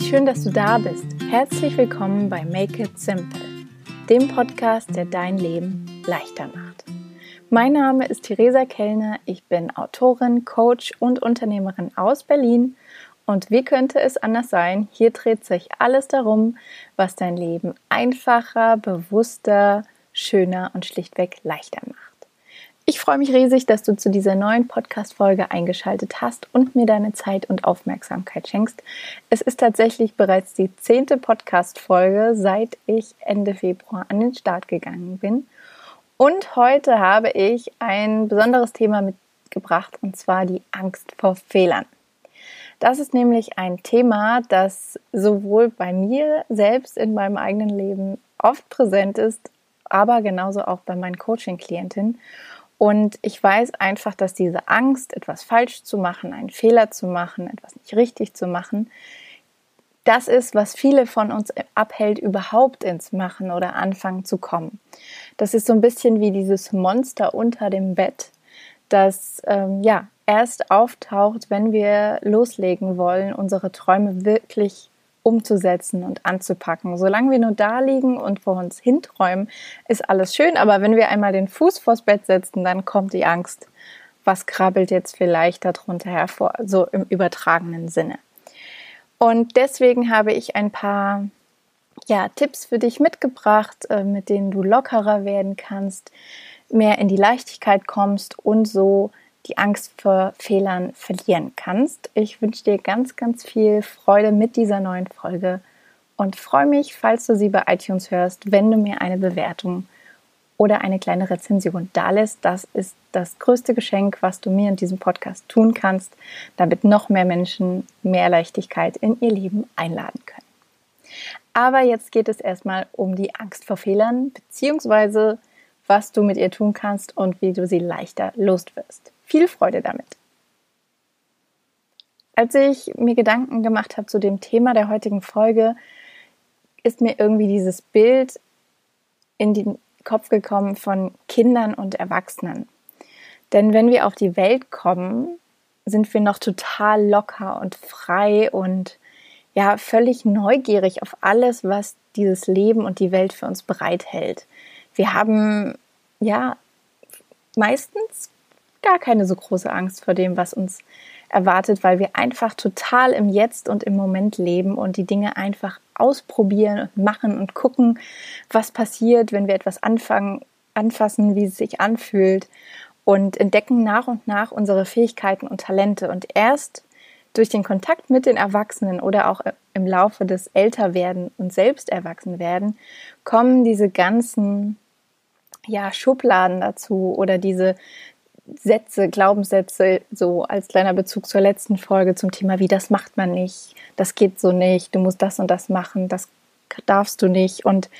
Wie schön, dass du da bist. Herzlich willkommen bei Make It Simple, dem Podcast, der dein Leben leichter macht. Mein Name ist Theresa Kellner, ich bin Autorin, Coach und Unternehmerin aus Berlin und wie könnte es anders sein? Hier dreht sich alles darum, was dein Leben einfacher, bewusster, schöner und schlichtweg leichter macht. Ich freue mich riesig, dass du zu dieser neuen Podcast-Folge eingeschaltet hast und mir deine Zeit und Aufmerksamkeit schenkst. Es ist tatsächlich bereits die zehnte Podcast-Folge, seit ich Ende Februar an den Start gegangen bin. Und heute habe ich ein besonderes Thema mitgebracht und zwar die Angst vor Fehlern. Das ist nämlich ein Thema, das sowohl bei mir selbst in meinem eigenen Leben oft präsent ist, aber genauso auch bei meinen Coaching-Klientinnen. Und ich weiß einfach, dass diese Angst, etwas falsch zu machen, einen Fehler zu machen, etwas nicht richtig zu machen, das ist, was viele von uns abhält, überhaupt ins Machen oder Anfangen zu kommen. Das ist so ein bisschen wie dieses Monster unter dem Bett, das ähm, ja erst auftaucht, wenn wir loslegen wollen, unsere Träume wirklich umzusetzen und anzupacken. Solange wir nur da liegen und vor uns hinträumen, ist alles schön, aber wenn wir einmal den Fuß vors Bett setzen, dann kommt die Angst. Was krabbelt jetzt vielleicht darunter hervor, so im übertragenen Sinne. Und deswegen habe ich ein paar ja, Tipps für dich mitgebracht, äh, mit denen du lockerer werden kannst, mehr in die Leichtigkeit kommst und so die Angst vor Fehlern verlieren kannst. Ich wünsche dir ganz, ganz viel Freude mit dieser neuen Folge und freue mich, falls du sie bei iTunes hörst, wenn du mir eine Bewertung oder eine kleine Rezension dalässt. Das ist das größte Geschenk, was du mir in diesem Podcast tun kannst, damit noch mehr Menschen mehr Leichtigkeit in ihr Leben einladen können. Aber jetzt geht es erstmal um die Angst vor Fehlern, beziehungsweise was du mit ihr tun kannst und wie du sie leichter loswirst. Viel Freude damit! Als ich mir Gedanken gemacht habe zu dem Thema der heutigen Folge, ist mir irgendwie dieses Bild in den Kopf gekommen von Kindern und Erwachsenen. Denn wenn wir auf die Welt kommen, sind wir noch total locker und frei und ja, völlig neugierig auf alles, was dieses Leben und die Welt für uns bereithält. Wir haben ja meistens gar keine so große Angst vor dem, was uns erwartet, weil wir einfach total im Jetzt und im Moment leben und die Dinge einfach ausprobieren und machen und gucken, was passiert, wenn wir etwas anfangen, anfassen, wie es sich anfühlt und entdecken nach und nach unsere Fähigkeiten und Talente. Und erst durch den Kontakt mit den Erwachsenen oder auch im Laufe des Älterwerden und selbst erwachsen werden, kommen diese ganzen ja, Schubladen dazu oder diese Sätze, Glaubenssätze, so als kleiner Bezug zur letzten Folge zum Thema, wie das macht man nicht, das geht so nicht, du musst das und das machen, das darfst du nicht. Und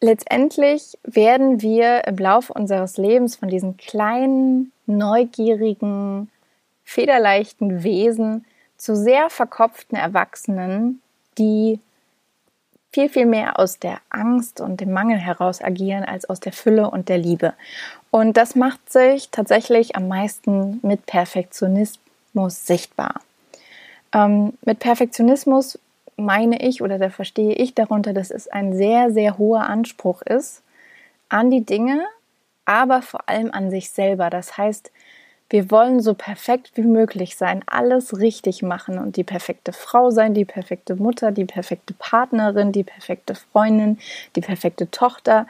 letztendlich werden wir im Laufe unseres Lebens von diesen kleinen, neugierigen, federleichten Wesen zu sehr verkopften Erwachsenen, die viel, viel mehr aus der Angst und dem Mangel heraus agieren als aus der Fülle und der Liebe. Und das macht sich tatsächlich am meisten mit Perfektionismus sichtbar. Ähm, mit Perfektionismus meine ich oder da verstehe ich darunter, dass es ein sehr, sehr hoher Anspruch ist an die Dinge, aber vor allem an sich selber. Das heißt, wir wollen so perfekt wie möglich sein, alles richtig machen und die perfekte Frau sein, die perfekte Mutter, die perfekte Partnerin, die perfekte Freundin, die perfekte Tochter,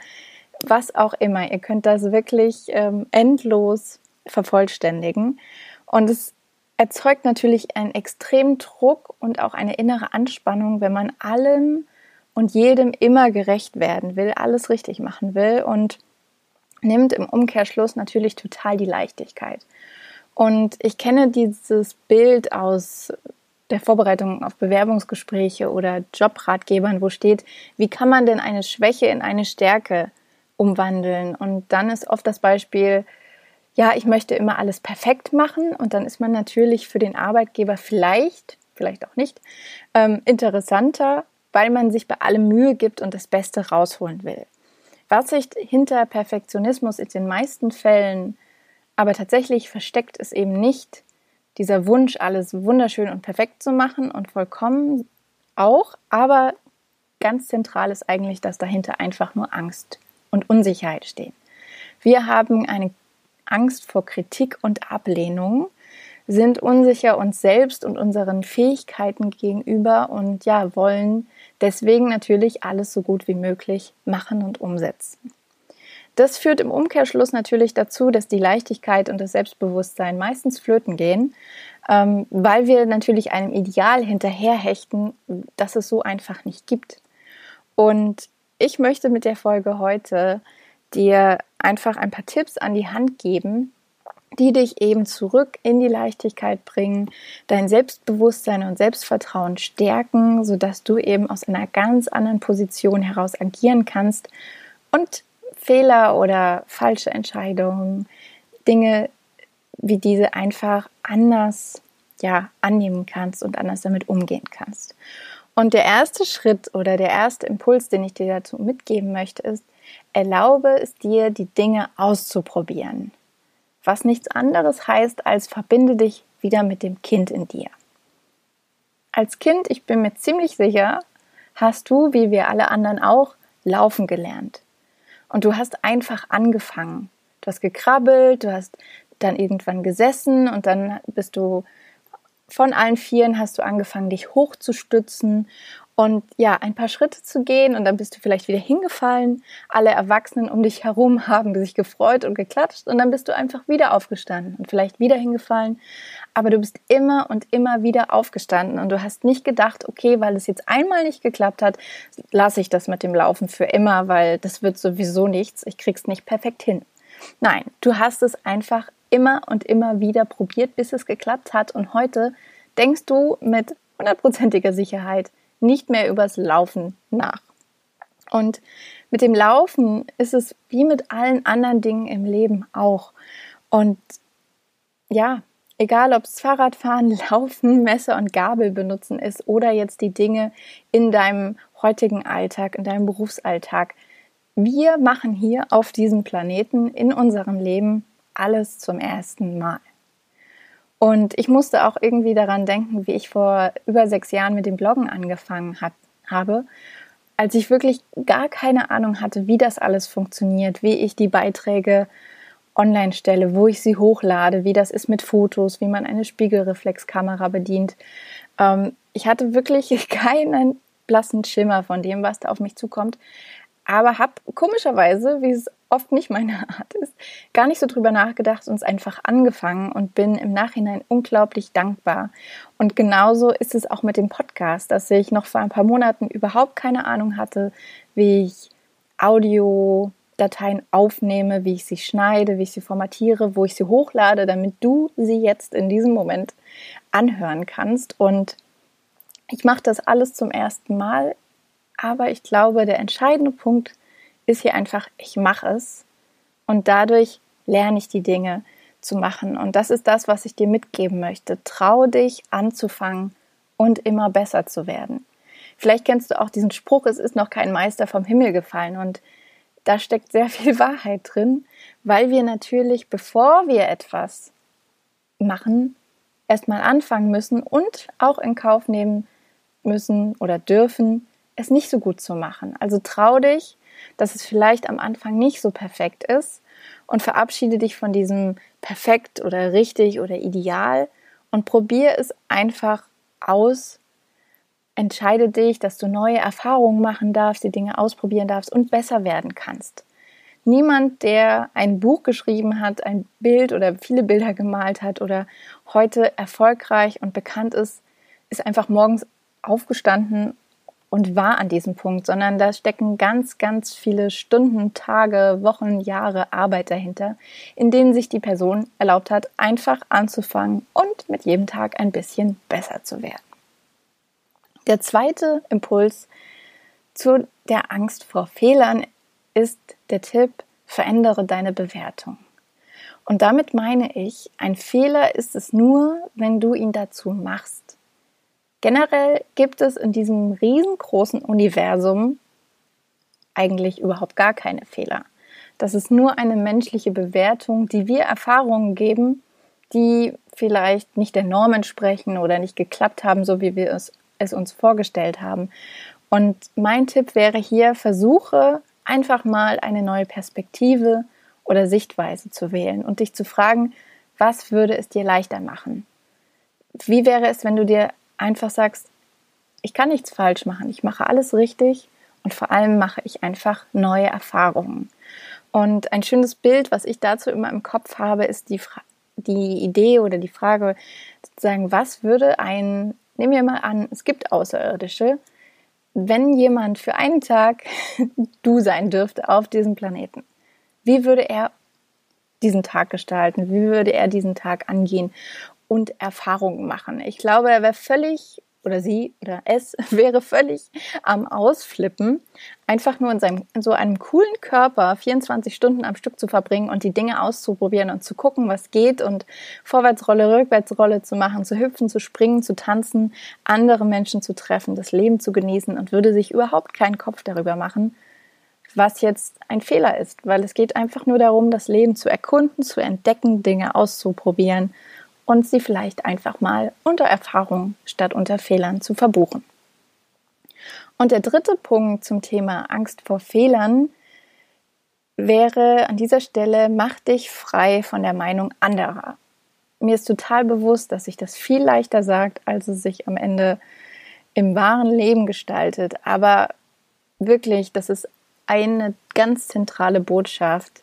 was auch immer. Ihr könnt das wirklich ähm, endlos vervollständigen. Und es erzeugt natürlich einen extremen Druck und auch eine innere Anspannung, wenn man allem und jedem immer gerecht werden will, alles richtig machen will und nimmt im Umkehrschluss natürlich total die Leichtigkeit. Und ich kenne dieses Bild aus der Vorbereitung auf Bewerbungsgespräche oder Jobratgebern, wo steht, wie kann man denn eine Schwäche in eine Stärke umwandeln? Und dann ist oft das Beispiel, ja, ich möchte immer alles perfekt machen und dann ist man natürlich für den Arbeitgeber vielleicht, vielleicht auch nicht, ähm, interessanter, weil man sich bei allem Mühe gibt und das Beste rausholen will. Was sich hinter Perfektionismus in den meisten Fällen aber tatsächlich versteckt ist eben nicht dieser Wunsch, alles wunderschön und perfekt zu machen und vollkommen, auch, aber ganz zentral ist eigentlich, dass dahinter einfach nur Angst und Unsicherheit stehen. Wir haben eine Angst vor Kritik und Ablehnung, sind unsicher uns selbst und unseren Fähigkeiten gegenüber und ja, wollen deswegen natürlich alles so gut wie möglich machen und umsetzen. Das führt im Umkehrschluss natürlich dazu, dass die Leichtigkeit und das Selbstbewusstsein meistens flöten gehen, ähm, weil wir natürlich einem Ideal hinterherhechten, das es so einfach nicht gibt. Und ich möchte mit der Folge heute dir einfach ein paar Tipps an die Hand geben, die dich eben zurück in die Leichtigkeit bringen, dein Selbstbewusstsein und Selbstvertrauen stärken, sodass du eben aus einer ganz anderen Position heraus agieren kannst und Fehler oder falsche Entscheidungen, Dinge wie diese einfach anders ja, annehmen kannst und anders damit umgehen kannst. Und der erste Schritt oder der erste Impuls, den ich dir dazu mitgeben möchte, ist, erlaube es dir, die Dinge auszuprobieren. Was nichts anderes heißt, als verbinde dich wieder mit dem Kind in dir. Als Kind, ich bin mir ziemlich sicher, hast du, wie wir alle anderen auch, laufen gelernt. Und du hast einfach angefangen. Du hast gekrabbelt, du hast dann irgendwann gesessen und dann bist du von allen Vieren hast du angefangen, dich hochzustützen und ja, ein paar Schritte zu gehen und dann bist du vielleicht wieder hingefallen. Alle Erwachsenen um dich herum haben sich gefreut und geklatscht und dann bist du einfach wieder aufgestanden und vielleicht wieder hingefallen. Aber du bist immer und immer wieder aufgestanden und du hast nicht gedacht, okay, weil es jetzt einmal nicht geklappt hat, lasse ich das mit dem Laufen für immer, weil das wird sowieso nichts. Ich krieg's nicht perfekt hin. Nein, du hast es einfach immer und immer wieder probiert, bis es geklappt hat und heute denkst du mit hundertprozentiger Sicherheit, nicht mehr übers Laufen nach. Und mit dem Laufen ist es wie mit allen anderen Dingen im Leben auch. Und ja, egal ob es Fahrradfahren, Laufen, Messer und Gabel benutzen ist oder jetzt die Dinge in deinem heutigen Alltag, in deinem Berufsalltag. Wir machen hier auf diesem Planeten in unserem Leben alles zum ersten Mal. Und ich musste auch irgendwie daran denken, wie ich vor über sechs Jahren mit dem Bloggen angefangen hat, habe, als ich wirklich gar keine Ahnung hatte, wie das alles funktioniert, wie ich die Beiträge online stelle, wo ich sie hochlade, wie das ist mit Fotos, wie man eine Spiegelreflexkamera bedient. Ähm, ich hatte wirklich keinen blassen Schimmer von dem, was da auf mich zukommt, aber habe komischerweise, wie es oft nicht meine Art ist, gar nicht so drüber nachgedacht und es einfach angefangen und bin im Nachhinein unglaublich dankbar. Und genauso ist es auch mit dem Podcast, dass ich noch vor ein paar Monaten überhaupt keine Ahnung hatte, wie ich Audiodateien aufnehme, wie ich sie schneide, wie ich sie formatiere, wo ich sie hochlade, damit du sie jetzt in diesem Moment anhören kannst. Und ich mache das alles zum ersten Mal, aber ich glaube, der entscheidende Punkt ist, hier einfach, ich mache es und dadurch lerne ich die Dinge zu machen. Und das ist das, was ich dir mitgeben möchte. Trau dich anzufangen und immer besser zu werden. Vielleicht kennst du auch diesen Spruch, es ist noch kein Meister vom Himmel gefallen. Und da steckt sehr viel Wahrheit drin, weil wir natürlich, bevor wir etwas machen, erstmal anfangen müssen und auch in Kauf nehmen müssen oder dürfen, es nicht so gut zu machen. Also trau dich, dass es vielleicht am Anfang nicht so perfekt ist und verabschiede dich von diesem perfekt oder richtig oder ideal und probiere es einfach aus. Entscheide dich, dass du neue Erfahrungen machen darfst, die Dinge ausprobieren darfst und besser werden kannst. Niemand, der ein Buch geschrieben hat, ein Bild oder viele Bilder gemalt hat oder heute erfolgreich und bekannt ist, ist einfach morgens aufgestanden und war an diesem Punkt, sondern da stecken ganz, ganz viele Stunden, Tage, Wochen, Jahre Arbeit dahinter, in denen sich die Person erlaubt hat, einfach anzufangen und mit jedem Tag ein bisschen besser zu werden. Der zweite Impuls zu der Angst vor Fehlern ist der Tipp, verändere deine Bewertung. Und damit meine ich, ein Fehler ist es nur, wenn du ihn dazu machst. Generell gibt es in diesem riesengroßen Universum eigentlich überhaupt gar keine Fehler. Das ist nur eine menschliche Bewertung, die wir Erfahrungen geben, die vielleicht nicht der Norm entsprechen oder nicht geklappt haben, so wie wir es es uns vorgestellt haben. Und mein Tipp wäre hier, versuche einfach mal eine neue Perspektive oder Sichtweise zu wählen und dich zu fragen, was würde es dir leichter machen? Wie wäre es, wenn du dir einfach sagst, ich kann nichts falsch machen, ich mache alles richtig und vor allem mache ich einfach neue Erfahrungen. Und ein schönes Bild, was ich dazu immer im Kopf habe, ist die, Fra die Idee oder die Frage, sozusagen, was würde ein, nehmen wir mal an, es gibt Außerirdische, wenn jemand für einen Tag du sein dürfte auf diesem Planeten, wie würde er diesen Tag gestalten? Wie würde er diesen Tag angehen und Erfahrungen machen? Ich glaube, er wäre völlig oder sie oder es wäre völlig am Ausflippen, einfach nur in, seinem, in so einem coolen Körper 24 Stunden am Stück zu verbringen und die Dinge auszuprobieren und zu gucken, was geht und Vorwärtsrolle, Rückwärtsrolle zu machen, zu hüpfen, zu springen, zu tanzen, andere Menschen zu treffen, das Leben zu genießen und würde sich überhaupt keinen Kopf darüber machen, was jetzt ein Fehler ist, weil es geht einfach nur darum, das Leben zu erkunden, zu entdecken, Dinge auszuprobieren und sie vielleicht einfach mal unter Erfahrung statt unter Fehlern zu verbuchen. Und der dritte Punkt zum Thema Angst vor Fehlern wäre an dieser Stelle, mach dich frei von der Meinung anderer. Mir ist total bewusst, dass sich das viel leichter sagt, als es sich am Ende im wahren Leben gestaltet. Aber wirklich, das ist eine ganz zentrale Botschaft.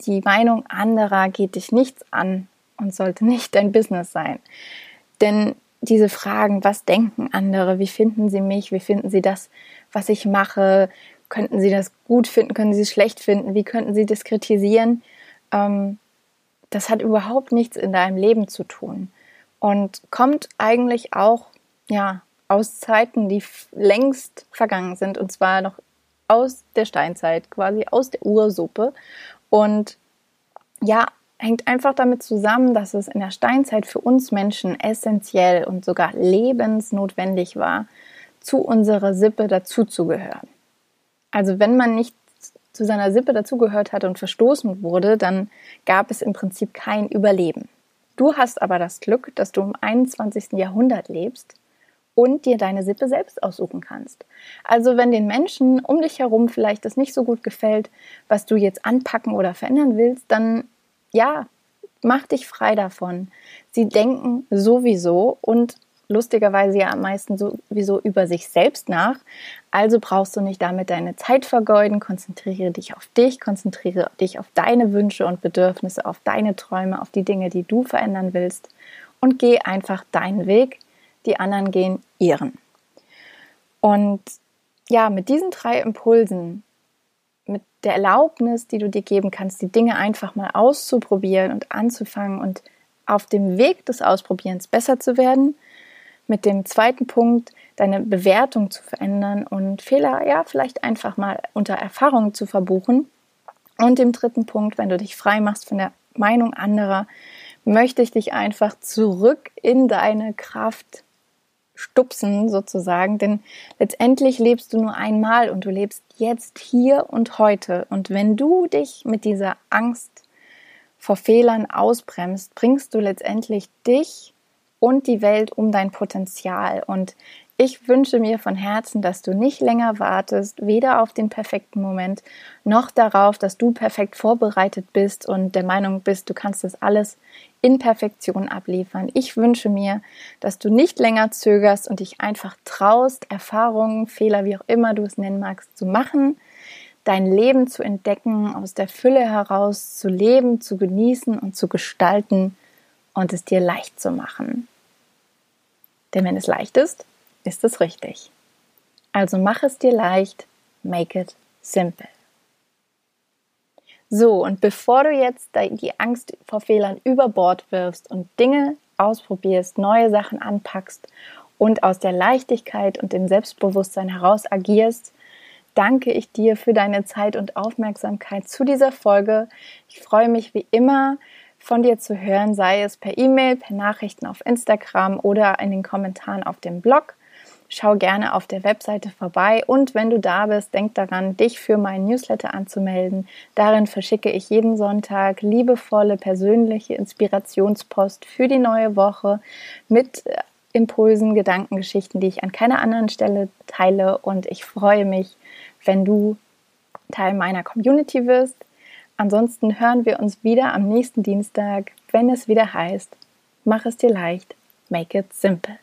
Die Meinung anderer geht dich nichts an und sollte nicht dein Business sein. Denn diese Fragen, was denken andere, wie finden sie mich, wie finden sie das, was ich mache, könnten sie das gut finden, können sie es schlecht finden, wie könnten sie das kritisieren, ähm, das hat überhaupt nichts in deinem Leben zu tun und kommt eigentlich auch ja aus Zeiten, die längst vergangen sind und zwar noch aus der Steinzeit, quasi aus der Ursuppe. Und ja, hängt einfach damit zusammen, dass es in der Steinzeit für uns Menschen essentiell und sogar lebensnotwendig war, zu unserer Sippe dazuzugehören. Also wenn man nicht zu seiner Sippe dazugehört hat und verstoßen wurde, dann gab es im Prinzip kein Überleben. Du hast aber das Glück, dass du im 21. Jahrhundert lebst und dir deine Sippe selbst aussuchen kannst. Also wenn den Menschen um dich herum vielleicht das nicht so gut gefällt, was du jetzt anpacken oder verändern willst, dann ja, mach dich frei davon. Sie denken sowieso und lustigerweise ja am meisten sowieso über sich selbst nach. Also brauchst du nicht damit deine Zeit vergeuden. Konzentriere dich auf dich, konzentriere dich auf deine Wünsche und Bedürfnisse, auf deine Träume, auf die Dinge, die du verändern willst und geh einfach deinen Weg die anderen gehen ihren. Und ja, mit diesen drei Impulsen, mit der Erlaubnis, die du dir geben kannst, die Dinge einfach mal auszuprobieren und anzufangen und auf dem Weg des Ausprobierens besser zu werden, mit dem zweiten Punkt, deine Bewertung zu verändern und Fehler ja vielleicht einfach mal unter Erfahrung zu verbuchen. Und dem dritten Punkt, wenn du dich frei machst von der Meinung anderer, möchte ich dich einfach zurück in deine Kraft stupsen sozusagen, denn letztendlich lebst du nur einmal und du lebst jetzt hier und heute. Und wenn du dich mit dieser Angst vor Fehlern ausbremst, bringst du letztendlich dich und die Welt um dein Potenzial. Und ich wünsche mir von Herzen, dass du nicht länger wartest, weder auf den perfekten Moment noch darauf, dass du perfekt vorbereitet bist und der Meinung bist, du kannst das alles in Perfektion abliefern. Ich wünsche mir, dass du nicht länger zögerst und dich einfach traust, Erfahrungen, Fehler, wie auch immer du es nennen magst, zu machen, dein Leben zu entdecken, aus der Fülle heraus zu leben, zu genießen und zu gestalten und es dir leicht zu machen. Denn wenn es leicht ist, ist es richtig. Also mach es dir leicht, make it simple. So, und bevor du jetzt die Angst vor Fehlern über Bord wirfst und Dinge ausprobierst, neue Sachen anpackst und aus der Leichtigkeit und dem Selbstbewusstsein heraus agierst, danke ich dir für deine Zeit und Aufmerksamkeit zu dieser Folge. Ich freue mich wie immer von dir zu hören, sei es per E-Mail, per Nachrichten auf Instagram oder in den Kommentaren auf dem Blog. Schau gerne auf der Webseite vorbei und wenn du da bist, denk daran, dich für meinen Newsletter anzumelden. Darin verschicke ich jeden Sonntag liebevolle, persönliche Inspirationspost für die neue Woche mit äh, Impulsen, Gedankengeschichten, die ich an keiner anderen Stelle teile. Und ich freue mich, wenn du Teil meiner Community wirst. Ansonsten hören wir uns wieder am nächsten Dienstag, wenn es wieder heißt, mach es dir leicht, make it simple.